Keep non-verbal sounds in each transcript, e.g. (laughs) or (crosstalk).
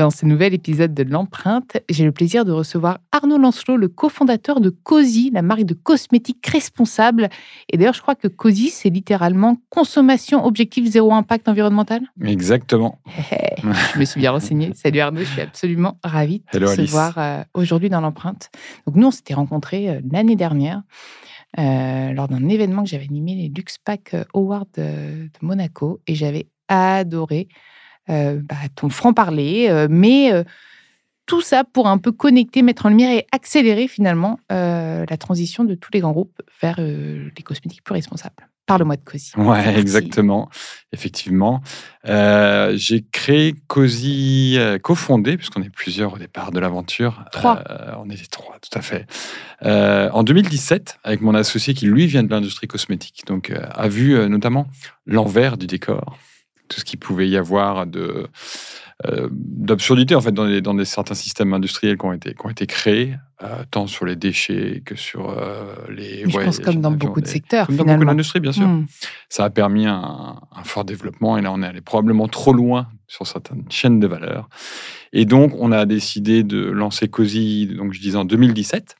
Dans ce nouvel épisode de L'Empreinte, j'ai le plaisir de recevoir Arnaud Lancelot, le cofondateur de COSY, la marque de cosmétiques responsable. Et d'ailleurs, je crois que COSY, c'est littéralement consommation objectif zéro impact environnemental. Exactement. je me suis bien renseignée. (laughs) Salut Arnaud, je suis absolument ravie de te recevoir euh, aujourd'hui dans L'Empreinte. Donc nous, on s'était rencontrés euh, l'année dernière. Euh, lors d'un événement que j'avais animé, les LuxPack Awards de, de Monaco, et j'avais adoré bah, ton franc-parler, euh, mais euh, tout ça pour un peu connecter, mettre en lumière et accélérer finalement la transition de tous les grands groupes vers les cosmétiques plus responsables. Parle-moi de Cozy. Ouais, exactement. Effectivement. j'ai créé Cozy, cofondé, puisqu'on est plusieurs au départ de l'aventure. Trois. on était trois, tout à fait. en 2017, avec mon associé qui, lui, vient de l'industrie cosmétique, donc a vu notamment l'envers du décor tout ce qu'il pouvait y avoir de euh, d'absurdité en fait dans, les, dans des, certains systèmes industriels qui ont été, qui ont été créés, euh, tant sur les déchets que sur euh, les. je pense comme dans beaucoup de secteurs. Comme dans beaucoup d'industries, bien sûr. Hmm. Ça a permis un, un, fort développement et là on est allé probablement trop loin sur certaines chaînes de valeur. Et donc on a décidé de lancer COSI, donc je disais en 2017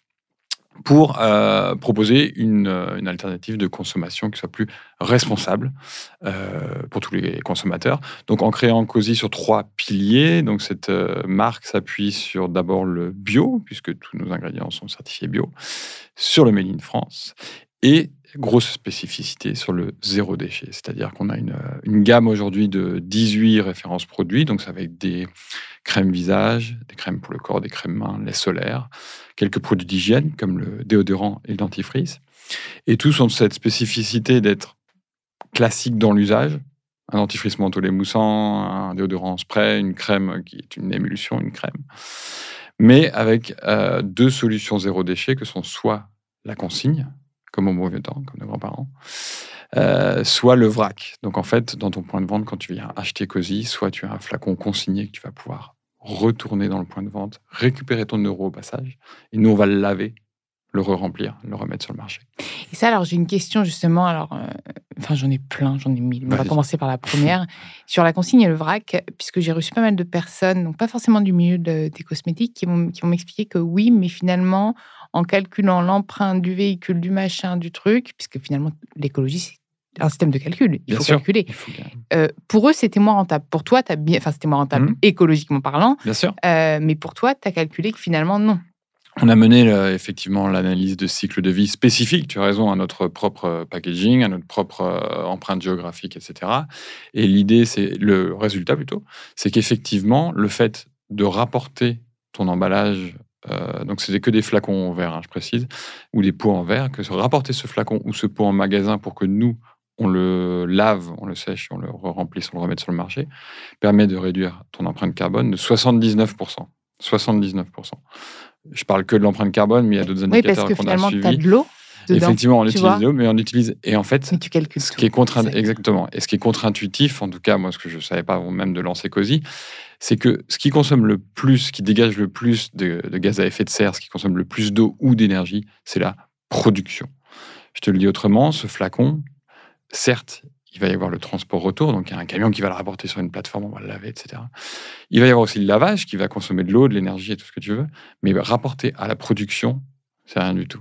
pour euh, proposer une, euh, une, alternative de consommation qui soit plus responsable euh, pour tous les consommateurs. Donc, en créant COSI sur trois piliers, donc cette marque s'appuie sur d'abord le bio, puisque tous nos ingrédients sont certifiés bio, sur le Made in France et grosse spécificité sur le zéro déchet. C'est-à-dire qu'on a une, une gamme aujourd'hui de 18 références produits, donc ça va être des crèmes visage, des crèmes pour le corps, des crèmes mains, lait solaire, quelques produits d'hygiène comme le déodorant et le dentifrice. Et tous ont cette spécificité d'être classiques dans l'usage. Un dentifrice mentholé moussant, un déodorant spray, une crème qui est une émulsion, une crème. Mais avec euh, deux solutions zéro déchet que sont soit la consigne, comme au mauvais temps, comme nos grands-parents, euh, soit le vrac. Donc en fait, dans ton point de vente, quand tu viens acheter Cozy, soit tu as un flacon consigné que tu vas pouvoir retourner dans le point de vente, récupérer ton euro au passage, et nous on va le laver, le re-remplir, le remettre sur le marché. Et ça, alors j'ai une question justement, alors, euh, enfin j'en ai plein, j'en ai mille, on va commencer par la première. (laughs) Sur la consigne et le vrac, puisque j'ai reçu pas mal de personnes, donc pas forcément du milieu des cosmétiques, qui vont, qui vont m'expliquer que oui, mais finalement, en calculant l'empreinte du véhicule, du machin, du truc, puisque finalement l'écologie c'est un système de calcul. Il faut calculer. Euh, pour eux, c'était moins rentable. Pour toi, as bien, enfin, c'était moins rentable mmh. écologiquement parlant. Bien sûr. Euh, mais pour toi, tu as calculé que finalement, non. On a mené effectivement l'analyse de cycle de vie spécifique, tu as raison, à notre propre packaging, à notre propre euh, empreinte géographique, etc. Et l'idée, c'est le résultat plutôt, c'est qu'effectivement, le fait de rapporter ton emballage donc c'était que des flacons en verre, hein, je précise, ou des pots en verre, que rapporter ce flacon ou ce pot en magasin pour que nous, on le lave, on le sèche, on le remplit, on le remet sur le marché, permet de réduire ton empreinte carbone de 79%. 79%. Je parle que de l'empreinte carbone, mais il y a d'autres indicateurs qu'on a suivis. Oui, parce que finalement, tu as de l'eau Effectivement, on utilise l'eau, mais on utilise. Et en fait, tu calcules ce qui est contre exactement. Et ce qui est contre-intuitif, en tout cas, moi, ce que je ne savais pas avant même de lancer COSI, c'est que ce qui consomme le plus, ce qui dégage le plus de, de gaz à effet de serre, ce qui consomme le plus d'eau ou d'énergie, c'est la production. Je te le dis autrement, ce flacon, certes, il va y avoir le transport retour, donc il y a un camion qui va le rapporter sur une plateforme, on va le laver, etc. Il va y avoir aussi le lavage qui va consommer de l'eau, de l'énergie et tout ce que tu veux, mais rapporté à la production, c'est rien du tout.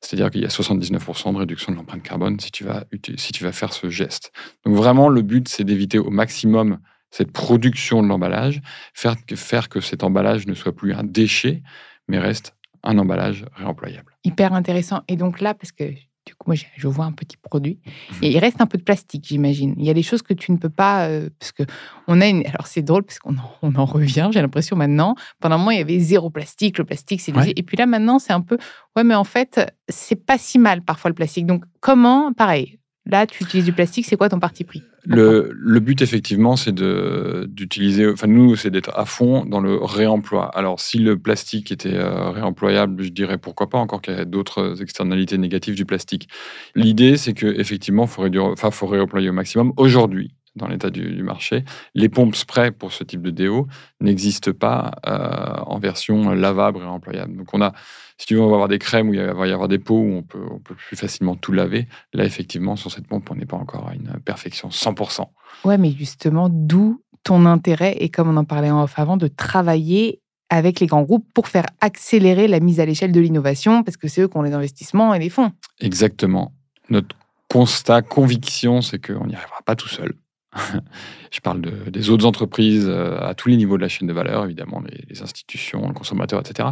C'est-à-dire qu'il y a 79% de réduction de l'empreinte carbone si tu, vas, si tu vas faire ce geste. Donc vraiment, le but, c'est d'éviter au maximum cette production de l'emballage, faire que, faire que cet emballage ne soit plus un déchet, mais reste un emballage réemployable. Hyper intéressant. Et donc là, parce que du coup, moi, je vois un petit produit. Mhm. Et il reste un peu de plastique, j'imagine. Il y a des choses que tu ne peux pas. Euh, parce que on a une. Alors, c'est drôle, parce qu'on en, on en revient, j'ai l'impression maintenant. Pendant un moment, il y avait zéro plastique. Le plastique, c'est. Et puis là, maintenant, c'est un peu. Ouais, mais en fait, c'est pas si mal parfois le plastique. Donc, comment. Pareil, Là, tu utilises du plastique, c'est quoi ton parti pris le, but, effectivement, c'est d'utiliser, enfin nous, c'est d'être à fond dans le réemploi. Alors, si le plastique était euh, réemployable, je dirais pourquoi pas, encore qu'il y a d'autres externalités négatives du plastique. L'idée, c'est qu'effectivement, il enfin, faut réemployer au maximum. Aujourd'hui, dans l'état du, marché. Les pompes spray pour ce type de déo n'existent pas euh, en version lavable et réemployable. Donc on a si tu veux, on va avoir des crèmes où il va y avoir des pots où on peut, on peut plus facilement tout laver. Là, effectivement, sur cette pompe, on n'est pas encore à une perfection 100%. Ouais, mais justement, d'où ton intérêt, et comme on en parlait en off avant, de travailler avec les grands groupes pour faire accélérer la mise à l'échelle de l'innovation, parce que c'est eux qui ont les investissements et les fonds. Exactement. Notre constat, conviction, c'est qu'on n'y arrivera pas tout seul. (laughs) Je parle des autres entreprises euh, à tous les niveaux de la chaîne de valeur, évidemment, les, institutions, le consommateur, etc.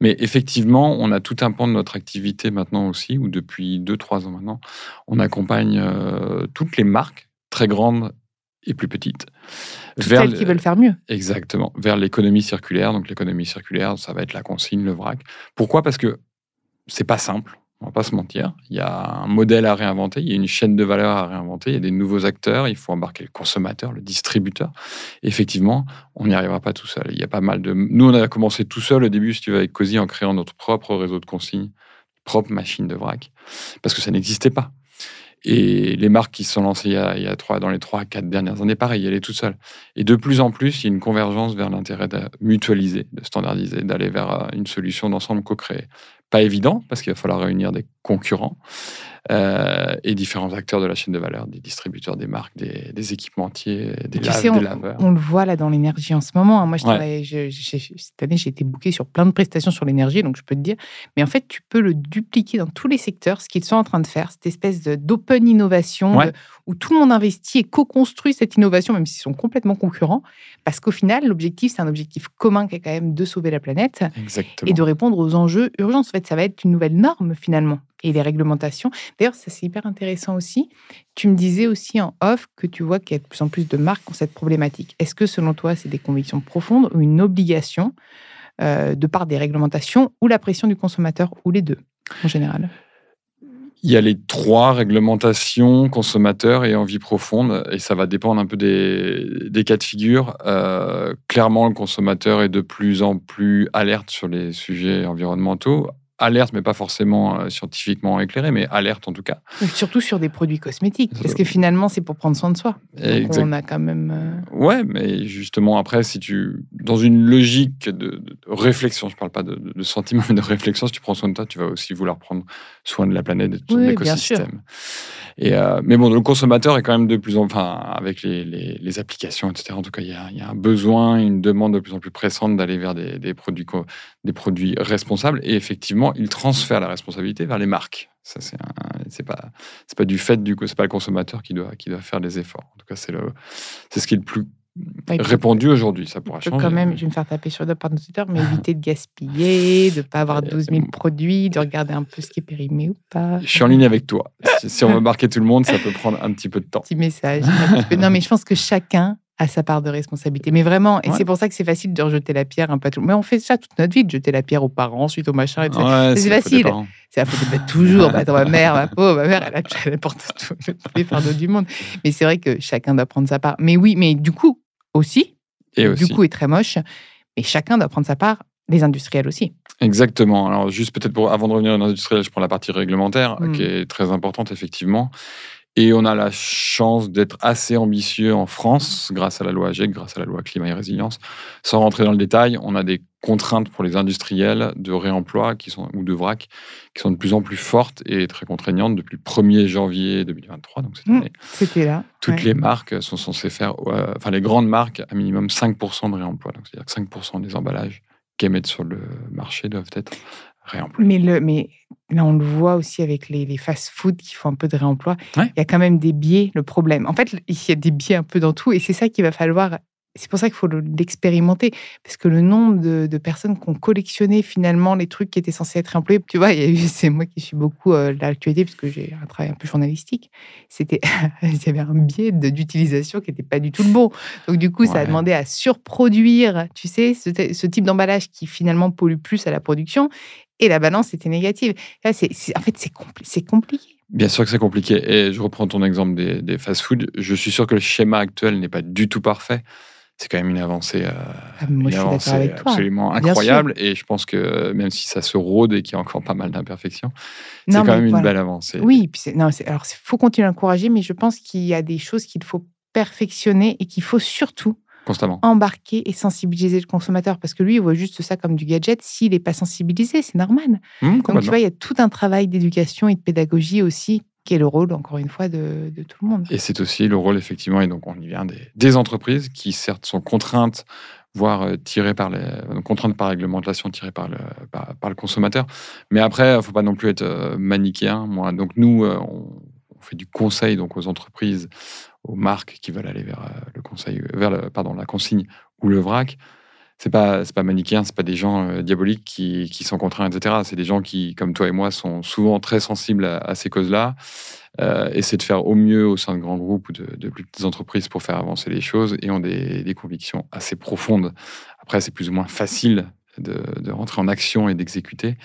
Mais effectivement, on a tout un pan de notre activité maintenant aussi, où depuis 2-3 ans maintenant, on accompagne euh, toutes les marques, très grandes et plus petites. Toutes vers celles qui veulent faire mieux. Exactement, vers l'économie circulaire. Donc l'économie circulaire, ça va être la consigne, le vrac. Pourquoi? Parce que c'est pas simple. On va pas se mentir. Il y a un modèle à réinventer, il y a une chaîne de valeur à réinventer, il y a des nouveaux acteurs, il faut embarquer le consommateur, le distributeur. effectivement, on n'y arrivera pas tout seul. Il y a pas mal de. Nous, on a commencé tout seul au début, si tu veux, avec Cozy, en créant notre propre réseau de consignes, propre machine de vrac, parce que ça n'existait pas. Et les marques qui se sont lancées il y a, trois, dans les trois quatre dernières années, pareil, elle est toute seule. Et de plus en plus, il y a une convergence vers l'intérêt de mutualiser, de standardiser, d'aller vers euh, une solution d'ensemble co-créée pas évident parce qu'il va falloir réunir des concurrents euh, et différents acteurs de la chaîne de valeur, des distributeurs, des marques, des, équipementiers, des, tu sais, on, laveurs. On le voit là dans l'énergie en ce moment. Hein. Moi, je cette année, j'ai été booké sur plein de prestations sur l'énergie, donc je peux te dire. Mais en fait, tu peux le dupliquer dans tous les secteurs, ce qu'ils sont en train de faire, cette espèce d'open innovation où tout le monde investit et co-construit cette innovation, même s'ils sont complètement concurrents. Parce qu'au final, l'objectif, c'est un objectif commun qui est quand même de sauver la planète et de répondre aux enjeux urgents. En fait, ça va être une nouvelle norme finalement et les réglementations. D'ailleurs, ça c'est hyper intéressant aussi. Tu me disais aussi en off que tu vois qu'il y a de plus en plus de marques qui ont cette problématique. Est-ce que selon toi, c'est des convictions profondes ou une obligation euh, de part des réglementations ou la pression du consommateur ou les deux en général? Il y a les trois réglementations, consommateurs et envie profonde, et ça va dépendre un peu des, cas de figure. Euh, clairement, le consommateur est de plus en plus alerte sur les sujets environnementaux, alerte, mais pas forcément euh, scientifiquement éclairé, mais alerte en tout cas. Surtout sur des produits cosmétiques, parce que finalement, c'est pour prendre soin de soi. Donc on a quand même. Euh, ouais, mais justement, après, si tu. Dans une logique de, réflexion, je ne parle pas de, sentiment, (laughs) mais de réflexion, si tu prends soin de toi, tu vas aussi vouloir prendre soin de la planète et de ton oui, écosystème. Et, euh, mais bon, le consommateur est quand même de plus en enfin, avec les, les, applications, etc. En tout cas, il y, a, il y, a, un besoin, une demande de plus en plus pressante d'aller vers des, des, produits, des produits responsables. Et effectivement, il transfère la responsabilité vers les marques. Ça, c'est, c'est pas, c'est pas du fait du c'est pas le consommateur qui doit, qui doit faire les efforts. En tout cas, c'est le, c'est ce qui est le plus répandu aujourd'hui. Ça pourra changer. Quand même, je vais me faire taper sur le par nos mais (laughs) éviter de gaspiller, de ne pas avoir 12 000 produits, de regarder un peu ce qui est périmé ou pas. Je suis en ligne avec toi. si on veut marquer tout le monde, ça peut prendre un petit peu de temps. Petit message. non, mais je pense que chacun a sa part de responsabilité. Mais vraiment, et c'est pour ça que c'est facile de rejeter la pierre un peu tout. Mais on fait ça toute notre vie, de jeter la pierre aux parents, suite aux machins, etc. c'est facile. C'est la faute de toujours. (laughs) Bah, ma mère, ma pauvre, ma mère, elle a elle porte (laughs) tous les fardeaux du monde. Mais c'est vrai que chacun doit prendre sa part. Mais oui, mais du coup, aussi, et du coup, est très moche. Mais chacun doit prendre sa part les industriels aussi. Exactement. Alors, juste peut-être pour, avant de revenir aux industriels, je prends la partie réglementaire, hmm. qui est très importante, effectivement. Et on a la chance d'être assez ambitieux en France, grâce à la loi AGEC, grâce à la loi climat et résilience. Sans rentrer dans le détail, on a des contraintes pour les industriels de réemploi qui sont, ou de vrac qui sont de plus en plus fortes et très contraignantes depuis le 1er janvier 2023, donc cette mmh, année. C'était là. Toutes les marques sont censées faire, enfin les grandes marques, à minimum 5% de réemploi. Donc c'est-à-dire que 5% des emballages qu'elles mettent sur le marché doivent être réemployés. Mais, le, mais là, on le voit aussi avec les, les fast-food qui font un peu de réemploi. Il y a quand même des biais, le problème. En fait, il y a des biais un peu dans tout et c'est ça qu'il va falloir c'est pour ça qu'il faut l'expérimenter, parce que le nombre de, personnes qui ont collectionné finalement les trucs qui étaient censés être employés, tu vois, (laughs) c'est moi qui suis beaucoup euh, l'actualité, parce que j'ai un travail un peu journalistique, c'était, (laughs) il y avait un biais d'utilisation qui n'était pas du tout le bon. Donc du coup, ça a demandé à surproduire, tu sais, ce, type d'emballage qui finalement pollue plus à la production, et la balance était négative. Là, c'est, en fait, c'est compliqué. Bien sûr que c'est compliqué. Et je reprends ton exemple des, des fast-foods. Je suis sûr que le schéma actuel n'est pas du tout parfait c'est quand même une avancée, euh, ah, absolument incroyable. Et je pense que même si ça se rôde et qu'il y a encore pas mal d'imperfections, c'est quand même une belle avancée. Oui, puis non, alors il faut continuer à encourager, mais je pense qu'il y a des choses qu'il faut perfectionner et qu'il faut surtout Constamment. embarquer et sensibiliser le consommateur parce que lui, il voit juste ça comme du gadget. S'il n'est pas sensibilisé, c'est normal. Mmh, Donc, tu vois, il y a tout un travail d'éducation et de pédagogie aussi qui est le rôle, encore une fois, de, tout le monde. Et c'est aussi le rôle, effectivement, et donc on y vient, des, entreprises qui, certes, sont contraintes, voire euh, tirées par les euh, contraintes par réglementation, tirées par le, par, le consommateur. Mais après, il ne faut pas non plus être euh, manichéen. Moi, donc nous, on, fait du conseil donc aux entreprises, aux marques qui veulent aller vers le conseil, vers pardon, la consigne ou le vrac c'est pas c'est pas manichéen, c'est pas des gens euh, diaboliques qui, qui, sont contraints, etc. C'est des gens qui, comme toi et moi, sont souvent très sensibles à, ces causes-là. Euh, essaient de faire au mieux au sein de grands groupes ou de, plus petites entreprises pour faire avancer les choses et ont des, des convictions assez profondes. Après, c'est plus ou moins facile de, de rentrer en action et d'exécuter,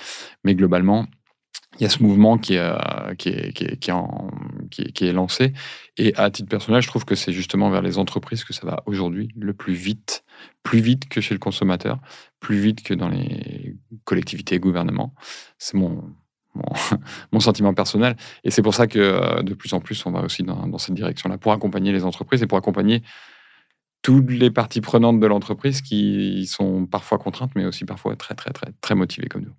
mais globalement, il y a ce mouvement qui est, lancé. Et à titre personnel, je trouve que c'est justement vers les entreprises que ça va aujourd'hui le plus vite, plus vite que chez le consommateur, plus vite que dans les collectivités et gouvernements. C'est (laughs) mon, sentiment personnel. Et c'est pour ça que euh, de plus en plus, on va aussi dans, cette direction-là, pour accompagner les entreprises et pour accompagner toutes les parties prenantes de l'entreprise qui sont parfois contraintes, mais aussi parfois très, très, très motivées comme nous.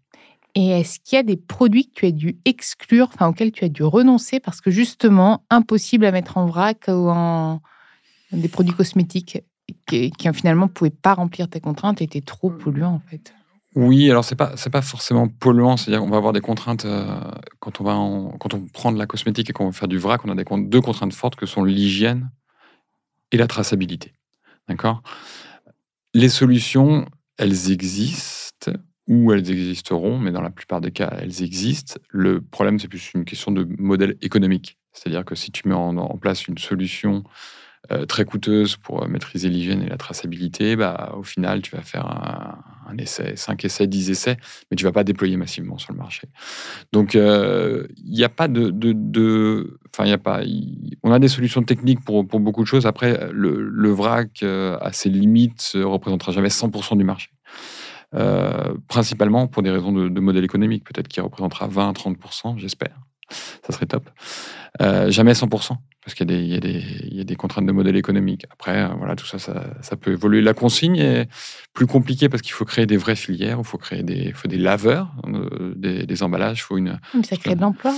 Et est-ce qu'il y a des produits que tu as dû exclure, enfin auxquels tu as dû renoncer parce que justement impossible à mettre en vrac ou en des produits cosmétiques qui, finalement ne pouvaient pas remplir tes contraintes et étaient trop polluants en fait? Oui, alors c'est pas c'est pas forcément polluant, c'est-à-dire qu'on va avoir des contraintes euh, quand on va quand on prend de la cosmétique et qu'on veut faire du vrac, on a des, deux contraintes fortes que sont l'hygiène et la traçabilité. D'accord? Les solutions, elles existent où elles existeront, mais dans la plupart des cas, elles existent. Le problème, c'est plus une question de modèle économique. C'est-à-dire que si tu mets en, place une solution euh, très coûteuse pour euh, maîtriser l'hygiène et la traçabilité, bah, au final, tu vas faire un, essai, 5 essais, 10 essais, mais tu ne vas pas déployer massivement sur le marché. Donc, euh, il n'y a pas de... enfin, il a pas, on a des solutions techniques pour, pour, beaucoup de choses. Après, le, le vrac, à ses limites, ne représentera jamais 100% du marché. Euh, principalement pour des raisons de, modèle économique, peut-être qui représentera 20-30%, j'espère. Ça serait top. Euh, jamais 100%, parce qu'il y, y, a des contraintes de modèle économique. Après, euh, voilà, tout ça, ça, peut évoluer. La consigne est plus compliquée parce qu'il faut créer des vraies filières, il faut créer des, faut des laveurs, des, emballages, il faut une... ça crée de l'emploi.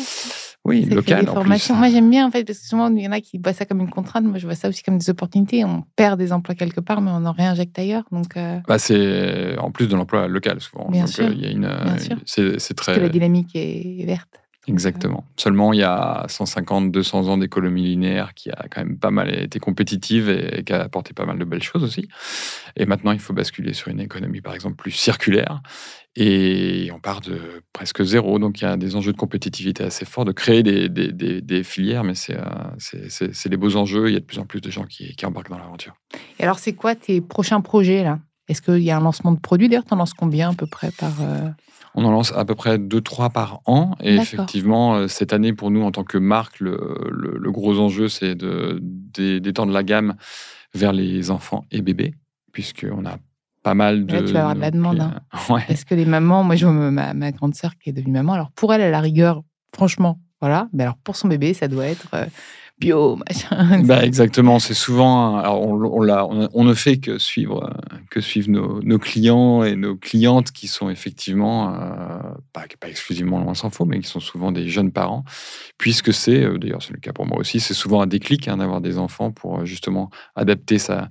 Oui, local. Des formations. Moi, j'aime bien, en fait, parce que souvent, il y en a qui voient ça comme une contrainte. Moi, je vois ça aussi comme des opportunités. On perd des emplois quelque part, mais on en réinjecte ailleurs. Donc, euh bah, c'est en plus de l'emploi local, souvent. Bien sûr. Il y a une, c'est, très. Parce que la dynamique est verte. Exactement. Seulement, il y a 150, 200 ans d'économie linéaire qui a quand même pas mal été compétitive et, qui a apporté pas mal de belles choses aussi. Et maintenant, il faut basculer sur une économie, par exemple, plus circulaire. Et on part de presque zéro. Donc, il y a des enjeux de compétitivité assez forts, de créer des, filières, mais c'est des beaux enjeux. Il y a de plus en plus de gens qui, qui embarquent dans l'aventure. Et alors, c'est quoi tes prochains projets là? Est-ce qu'il y a un lancement de produits D'ailleurs, tu en lances combien à peu près par. Euh, on en lance à peu près 2-3 par an. Et effectivement, euh, cette année, pour nous, en tant que marque, le, gros enjeu, c'est d'étendre la gamme vers les enfants et bébés, puisqu'on a pas mal de. Là, tu vas avoir de la demande. Hein. (laughs) Parce que les mamans, moi, je vois ma, ma grande sœur qui est devenue maman. Alors, pour elle, à la rigueur, franchement, voilà. Mais alors, pour son bébé, ça doit être bio, machin. Bah, exactement. C'est souvent. Alors on, ne fait que suivre, que suivre nos, clients et nos clientes qui sont effectivement, euh, pas, exclusivement loin s'en faut, mais qui sont souvent des jeunes parents, puisque c'est, euh, d'ailleurs, c'est le cas pour moi aussi, c'est souvent un déclic hein, d'avoir des enfants pour euh, justement adapter sa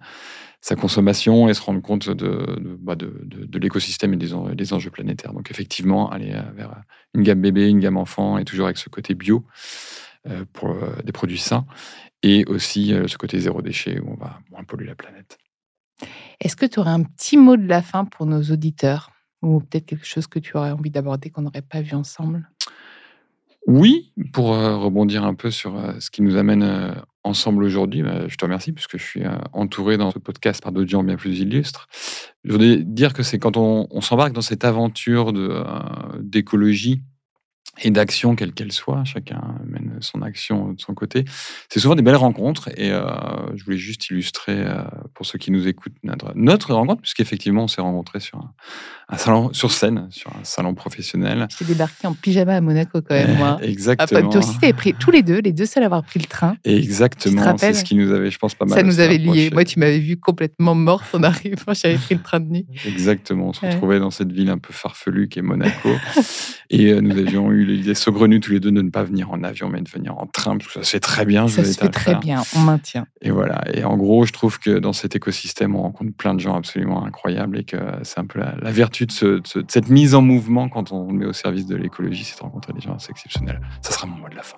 consommation et se rendre compte de, bah, l'écosystème et des, enjeux planétaires. Donc effectivement, aller vers une gamme bébé, une gamme enfant, et toujours avec ce côté bio, euh, pour euh, des produits sains, et aussi euh, ce côté zéro déchet où on va moins polluer la planète. Est-ce que tu aurais un petit mot de la fin pour nos auditeurs ou peut-être quelque chose que tu aurais envie d'aborder qu'on n'aurait pas vu ensemble? Oui, pour rebondir un peu sur ce qui nous amène ensemble aujourd'hui, bah, je te remercie puisque je suis entouré dans ce podcast par d'autres gens bien plus illustres. Je voudrais dire que c'est quand on, on s'embarque dans cette aventure d'écologie et d'action, quelle qu'elle soit. Chacun mène son action de son côté. C'est souvent des belles rencontres et euh, je voulais juste illustrer euh, pour ceux qui nous écoutent notre, notre rencontre, puisqu'effectivement on s'est rencontrés sur un, salon sur scène, sur un salon professionnel. J'ai débarqué en pyjama à Monaco quand même, moi. Exactement. Ah, toi aussi, tu pris tous les deux, les deux seuls à avoir pris le train. Exactement. C'est ce qui nous avait, je pense, pas mal. Ça nous avait liés. Moi, tu m'avais vu complètement morte en arrivant. (laughs) J'avais pris le train de nuit. Exactement. On se retrouvait dans cette ville un peu farfelue qui est Monaco (laughs) et euh, nous avions eu l'idée saugrenue tous les deux de ne pas venir en avion, mais de venir en train, parce que ça se fait très bien. Ça se fait très bien, on maintient. Et voilà. Et en gros, je trouve que dans cet écosystème, on rencontre plein de gens absolument incroyables et que c'est un peu la, vertu de, cette mise en mouvement quand on met au service de l'écologie, c'est de rencontrer des gens assez exceptionnels. Ça sera mon mot de la fin.